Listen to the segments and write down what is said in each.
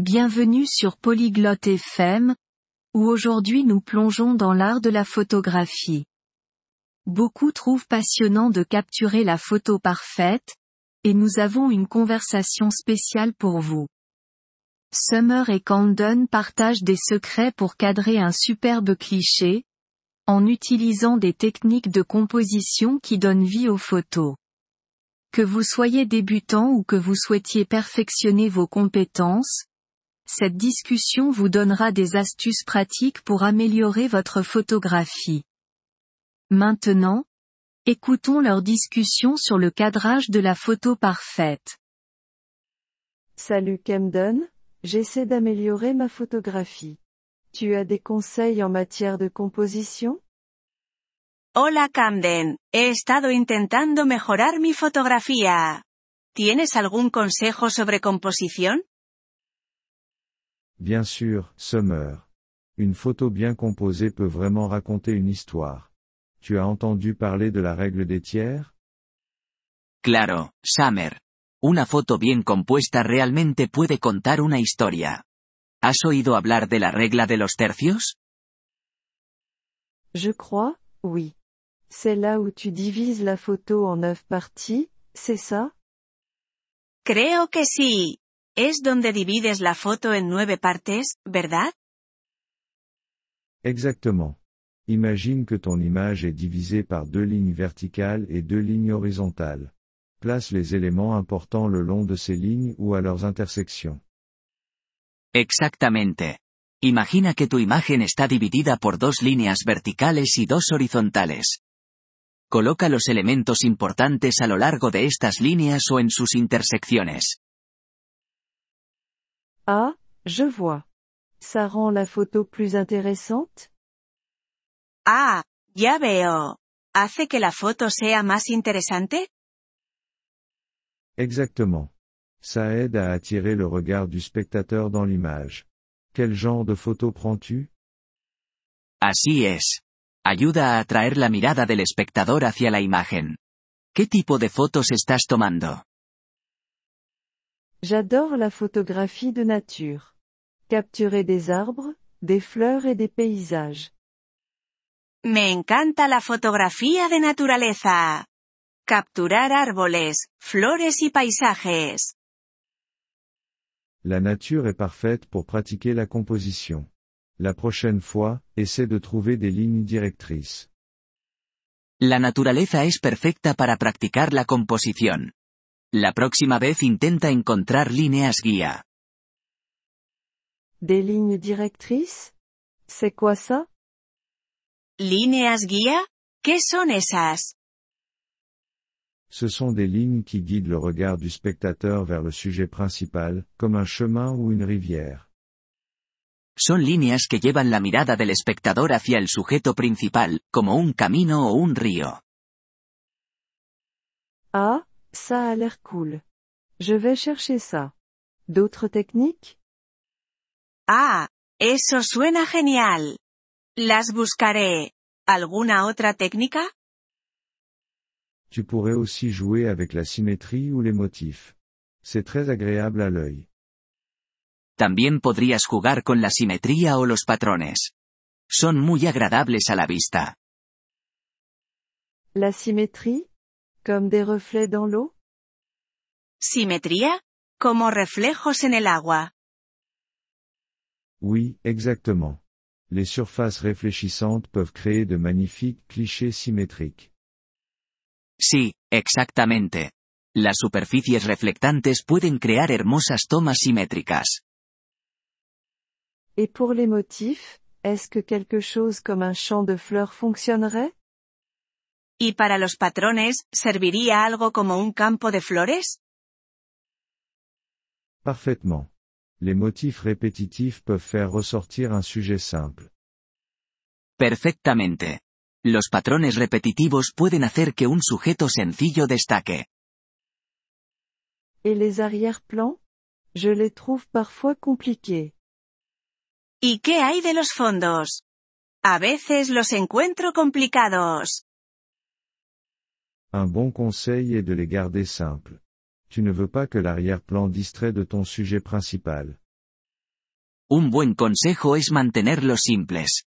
Bienvenue sur Polyglotte FM, où aujourd'hui nous plongeons dans l'art de la photographie. Beaucoup trouvent passionnant de capturer la photo parfaite, et nous avons une conversation spéciale pour vous. Summer et Camden partagent des secrets pour cadrer un superbe cliché, en utilisant des techniques de composition qui donnent vie aux photos. Que vous soyez débutant ou que vous souhaitiez perfectionner vos compétences, cette discussion vous donnera des astuces pratiques pour améliorer votre photographie. Maintenant, écoutons leur discussion sur le cadrage de la photo parfaite. Salut Camden, j'essaie d'améliorer ma photographie. Tu as des conseils en matière de composition? Hola Camden, he estado intentando mejorar mi fotografía. ¿Tienes algún consejo sobre composición? Bien sûr, Summer. Une photo bien composée peut vraiment raconter une histoire. Tu as entendu parler de la règle des tiers? Claro, Summer. Una foto bien compuesta realmente puede contar una historia. ¿Has oído hablar de la regla de los tercios? Je crois, oui. C'est là où tu divises la photo en neuf parties, c'est ça? Creo que sí. Es donde divides la foto en nueve partes, ¿verdad? Exactement. Imagine que ton image est divisée par deux lignes verticales et deux lignes horizontales. Place les éléments importants le long de ces lignes ou à leurs intersections. Exactamente. Imagina que tu imagen está dividida por dos líneas verticales y dos horizontales. Coloca los elementos importantes a lo largo de estas líneas o en sus intersecciones. Ah, je vois. Ça rend la photo plus intéressante? Ah, ya veo. ¿Hace que la foto sea más interesante? Exactement. Ça aide à attirer le regard du spectateur dans l'image. Quel genre de photo prends-tu? Así es. Ayuda a atraer la mirada del espectador hacia la imagen. ¿Qué tipo de fotos estás tomando? J'adore la photographie de nature. Capturer des arbres, des fleurs et des paysages. Me encanta la fotografía de naturaleza. Capturar árboles, flores y paisajes. La nature est parfaite pour pratiquer la composition. La prochaine fois, essaie de trouver des lignes directrices. La naturaleza es perfecta para practicar la composición. La próxima vez intenta encontrar líneas guía. Des lignes directrices C'est quoi ça ¿Líneas guía? ¿Qué son esas? Ce sont des lignes qui guident le regard du spectateur vers le sujet principal, comme un chemin ou une rivière. Son líneas que llevan la mirada del espectador hacia el sujeto principal, como un camino o un río. Ah, ça a l'air cool. Je vais chercher ça. D'autres techniques? Ah, eso suena genial. Las buscaré. ¿Alguna otra técnica? Tu pourrais aussi jouer avec la symétrie ou les motifs. C'est très agréable à l'œil. También podrías jugar con la simetría o los patrones. Son muy agradables a la vista. La symétrie? Comme des reflets dans l'eau? ¿Simetría? Como reflejos en el agua. Oui, exactement. Les surfaces réfléchissantes peuvent créer de magnifiques clichés symétriques. Sí, exactamente. Las superficies reflectantes pueden crear hermosas tomas simétricas. Et pour les motifs, est-ce que quelque chose comme un champ de fleurs fonctionnerait? ¿Y para los patrones, serviría algo como un campo de flores? Parfaitement. Les motifs répétitifs peuvent faire ressortir un sujet simple. Perfectamente. Los patrones repetitivos pueden hacer que un sujeto sencillo destaque. Et les arrière-plans Je les trouve parfois compliqués. ¿Y qué hay de los fondos? A veces los encuentro complicados. Un bon conseil est de les garder simples. Tu ne veux pas que l'arrière-plan distrait de ton sujet principal. Un buen consejo es mantenerlos simples.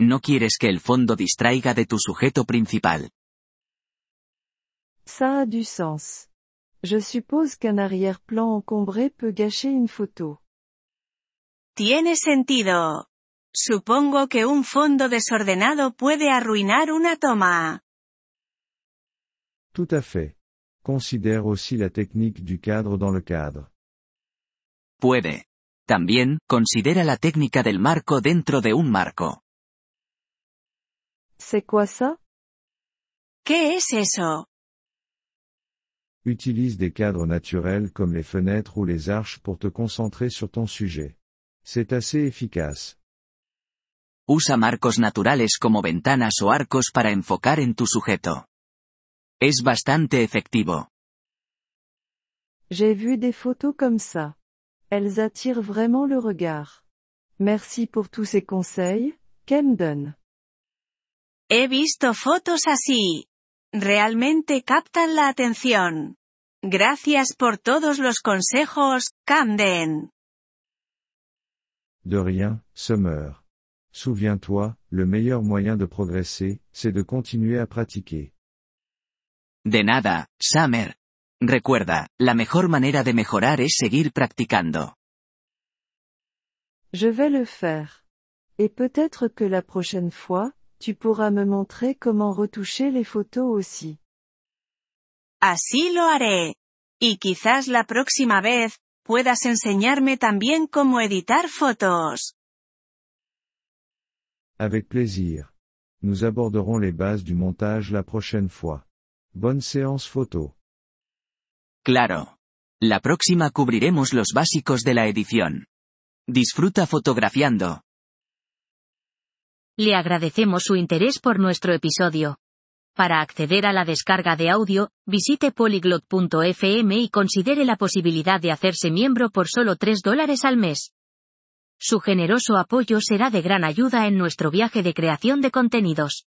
No quieres que el fondo distraiga de tu sujeto principal. Ça a du sens. Je suppose qu'un arrière-plan encombré peut gâcher une photo. Tiene sentido. Supongo que un fondo desordenado puede arruinar una toma. Tout à fait. Considère aussi la technique du cadre dans le cadre. Puede. También, considera la técnica del marco dentro de un marco. C'est quoi ça? ¿Qué es eso? Utilise des cadres naturels comme les fenêtres ou les arches pour te concentrer sur ton sujet. C'est assez efficace. Usa marcos naturales como ventanas o arcos para enfocar en tu sujeto. Es bastante efectivo. J'ai vu des photos comme ça. Elles attirent vraiment le regard. Merci pour tous ces conseils, Camden. He visto fotos así. Realmente captan la atención. Gracias por todos los consejos, Camden. De rien, Summer. Souviens-toi, le meilleur moyen de progresser, c'est de continuer à pratiquer. De nada, Summer. Recuerda, la mejor manera de mejorar es seguir practicando. Je vais le faire. Et peut-être que la prochaine fois, tu pourras me montrer comment retoucher les photos aussi. Así lo haré. Y quizás la próxima vez, puedas enseñarme también cómo editar fotos. Avec plaisir. Nous aborderons les bases du montage la prochaine fois. Bonne séance photo. Claro. La próxima cubriremos los básicos de la edición. Disfruta fotografiando. Le agradecemos su interés por nuestro episodio. Para acceder a la descarga de audio, visite polyglot.fm y considere la posibilidad de hacerse miembro por solo 3 dólares al mes. Su generoso apoyo será de gran ayuda en nuestro viaje de creación de contenidos.